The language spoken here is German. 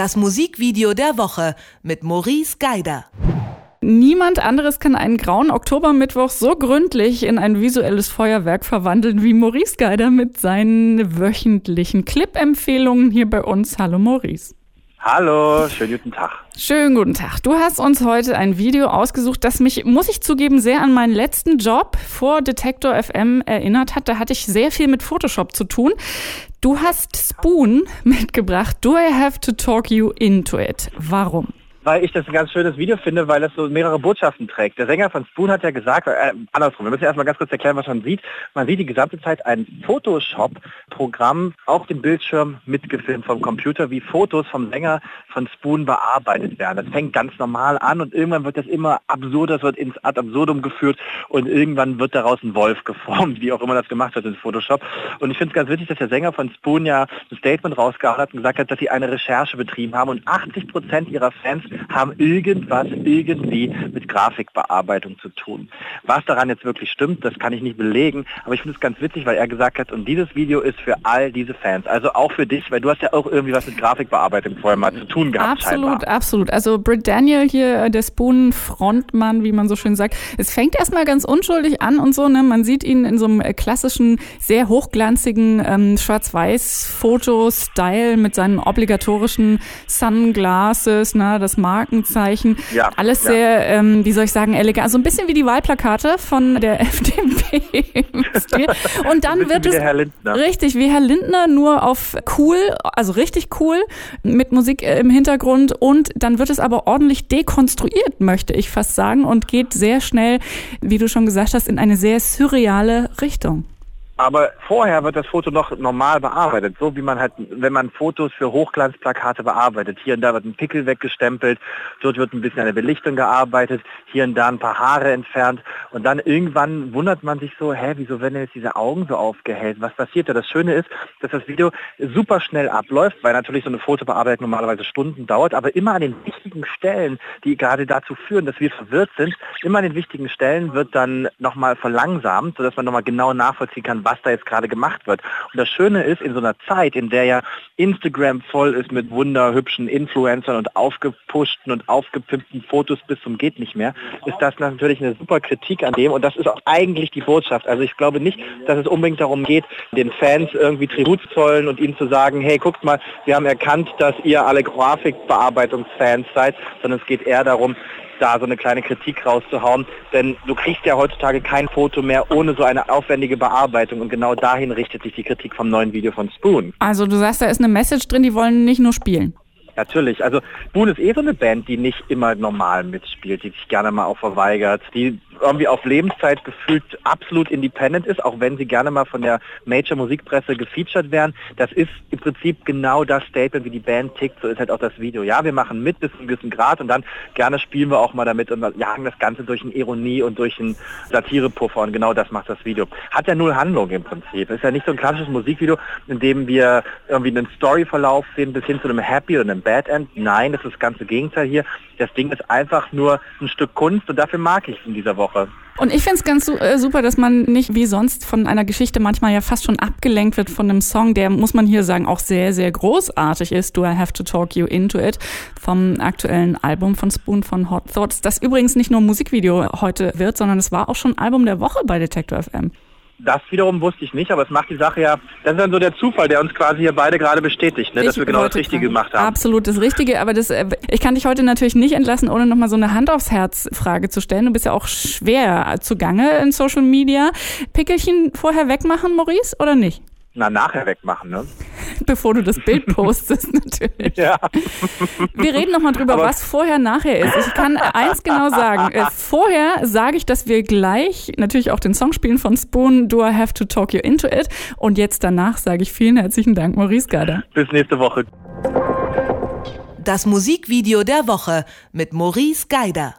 Das Musikvideo der Woche mit Maurice Geider. Niemand anderes kann einen grauen Oktobermittwoch so gründlich in ein visuelles Feuerwerk verwandeln wie Maurice Geider mit seinen wöchentlichen Clip-Empfehlungen hier bei uns. Hallo Maurice. Hallo, schönen guten Tag. Schönen guten Tag. Du hast uns heute ein Video ausgesucht, das mich, muss ich zugeben, sehr an meinen letzten Job vor Detektor FM erinnert hat. Da hatte ich sehr viel mit Photoshop zu tun. Du hast Spoon mitgebracht. Do I have to talk you into it? Warum? Weil ich das ein ganz schönes Video finde, weil es so mehrere Botschaften trägt. Der Sänger von Spoon hat ja gesagt, äh, andersrum, wir müssen erstmal ganz kurz erklären, was man sieht. Man sieht die gesamte Zeit ein Photoshop-Programm auf dem Bildschirm mitgefilmt vom Computer, wie Fotos vom Sänger von Spoon bearbeitet werden. Das fängt ganz normal an und irgendwann wird das immer absurder, es wird ins Ad absurdum geführt und irgendwann wird daraus ein Wolf geformt, wie auch immer das gemacht wird in Photoshop. Und ich finde es ganz wichtig, dass der Sänger von Spoon ja ein Statement rausgehauen hat und gesagt hat, dass sie eine Recherche betrieben haben und 80 Prozent ihrer Fans haben irgendwas irgendwie mit Grafikbearbeitung zu tun. Was daran jetzt wirklich stimmt, das kann ich nicht belegen, aber ich finde es ganz witzig, weil er gesagt hat, und dieses Video ist für all diese Fans, also auch für dich, weil du hast ja auch irgendwie was mit Grafikbearbeitung vorher mal zu tun gehabt. Absolut, scheinbar. absolut. Also Britt Daniel hier, äh, der Spoon-Frontmann, wie man so schön sagt, es fängt erstmal ganz unschuldig an und so, ne? Man sieht ihn in so einem äh, klassischen, sehr hochglanzigen ähm, Schwarz-Weiß-Foto-Style mit seinen obligatorischen Sunglasses, ne? Das Markenzeichen. Ja, Alles ja. sehr, ähm, wie soll ich sagen, elegant. Also ein bisschen wie die Wahlplakate von der FDP. Und dann wird es richtig wie Herr Lindner, nur auf cool, also richtig cool, mit Musik äh, Hintergrund. Und dann wird es aber ordentlich dekonstruiert, möchte ich fast sagen, und geht sehr schnell, wie du schon gesagt hast, in eine sehr surreale Richtung. Aber vorher wird das Foto noch normal bearbeitet, so wie man halt, wenn man Fotos für Hochglanzplakate bearbeitet. Hier und da wird ein Pickel weggestempelt, dort wird ein bisschen eine Belichtung gearbeitet, hier und da ein paar Haare entfernt und dann irgendwann wundert man sich so, hä, wieso werden jetzt diese Augen so aufgehellt? Was passiert da? Das Schöne ist, dass das Video super schnell abläuft, weil natürlich so eine Fotobearbeitung normalerweise Stunden dauert, aber immer an den wichtigen Stellen, die gerade dazu führen, dass wir verwirrt sind, immer an den wichtigen Stellen wird dann nochmal verlangsamt, sodass man nochmal genau nachvollziehen kann, was da jetzt gerade gemacht wird. Und das Schöne ist, in so einer Zeit, in der ja Instagram voll ist mit wunderhübschen Influencern und aufgepushten und aufgepimpten Fotos bis zum geht nicht mehr, ist das natürlich eine super Kritik an dem und das ist auch eigentlich die Botschaft. Also ich glaube nicht, dass es unbedingt darum geht, den Fans irgendwie Tribut zollen und ihnen zu sagen, hey, guckt mal, wir haben erkannt, dass ihr alle Grafikbearbeitungsfans seid, sondern es geht eher darum, da so eine kleine Kritik rauszuhauen. Denn du kriegst ja heutzutage kein Foto mehr ohne so eine aufwendige Bearbeitung. Und genau dahin richtet sich die Kritik vom neuen Video von Spoon. Also du sagst, da ist eine Message drin, die wollen nicht nur spielen. Natürlich. Also Spoon ist eh so eine Band, die nicht immer normal mitspielt, die sich gerne mal auch verweigert, die irgendwie auf Lebenszeit gefühlt absolut independent ist, auch wenn sie gerne mal von der Major Musikpresse gefeatured werden. Das ist im Prinzip genau das Statement, wie die Band tickt, so ist halt auch das Video. Ja, wir machen mit bis zu einem gewissen Grad und dann gerne spielen wir auch mal damit und jagen das Ganze durch eine Ironie und durch einen Satirepuffer und genau das macht das Video. Hat ja null Handlung im Prinzip. Ist ja nicht so ein klassisches Musikvideo, in dem wir irgendwie einen Storyverlauf sehen bis hin zu einem Happy oder einem Bad End. Nein, das ist das ganze Gegenteil hier. Das Ding ist einfach nur ein Stück Kunst und dafür mag ich es in dieser Woche. Woche. Und ich finde es ganz äh, super, dass man nicht wie sonst von einer Geschichte manchmal ja fast schon abgelenkt wird von einem Song, der, muss man hier sagen, auch sehr, sehr großartig ist. Do I Have to Talk You Into It vom aktuellen Album von Spoon von Hot Thoughts, das übrigens nicht nur Musikvideo heute wird, sondern es war auch schon Album der Woche bei Detektor FM. Das wiederum wusste ich nicht, aber es macht die Sache ja, das ist dann so der Zufall, der uns quasi hier beide gerade bestätigt, ne, dass wir genau das Richtige gemacht haben. Absolut das Richtige, aber das, äh, ich kann dich heute natürlich nicht entlassen, ohne nochmal so eine Hand aufs Herz Frage zu stellen. Du bist ja auch schwer zugange in Social Media. Pickelchen vorher wegmachen, Maurice, oder nicht? Na, nachher wegmachen, ne? Bevor du das Bild postest, natürlich. Ja. Wir reden nochmal drüber, Aber was vorher nachher ist. Ich kann eins genau sagen. Äh, vorher sage ich, dass wir gleich natürlich auch den Song spielen von Spoon, Do I Have to Talk You Into It? Und jetzt danach sage ich vielen herzlichen Dank, Maurice Garder. Bis nächste Woche. Das Musikvideo der Woche mit Maurice Geider.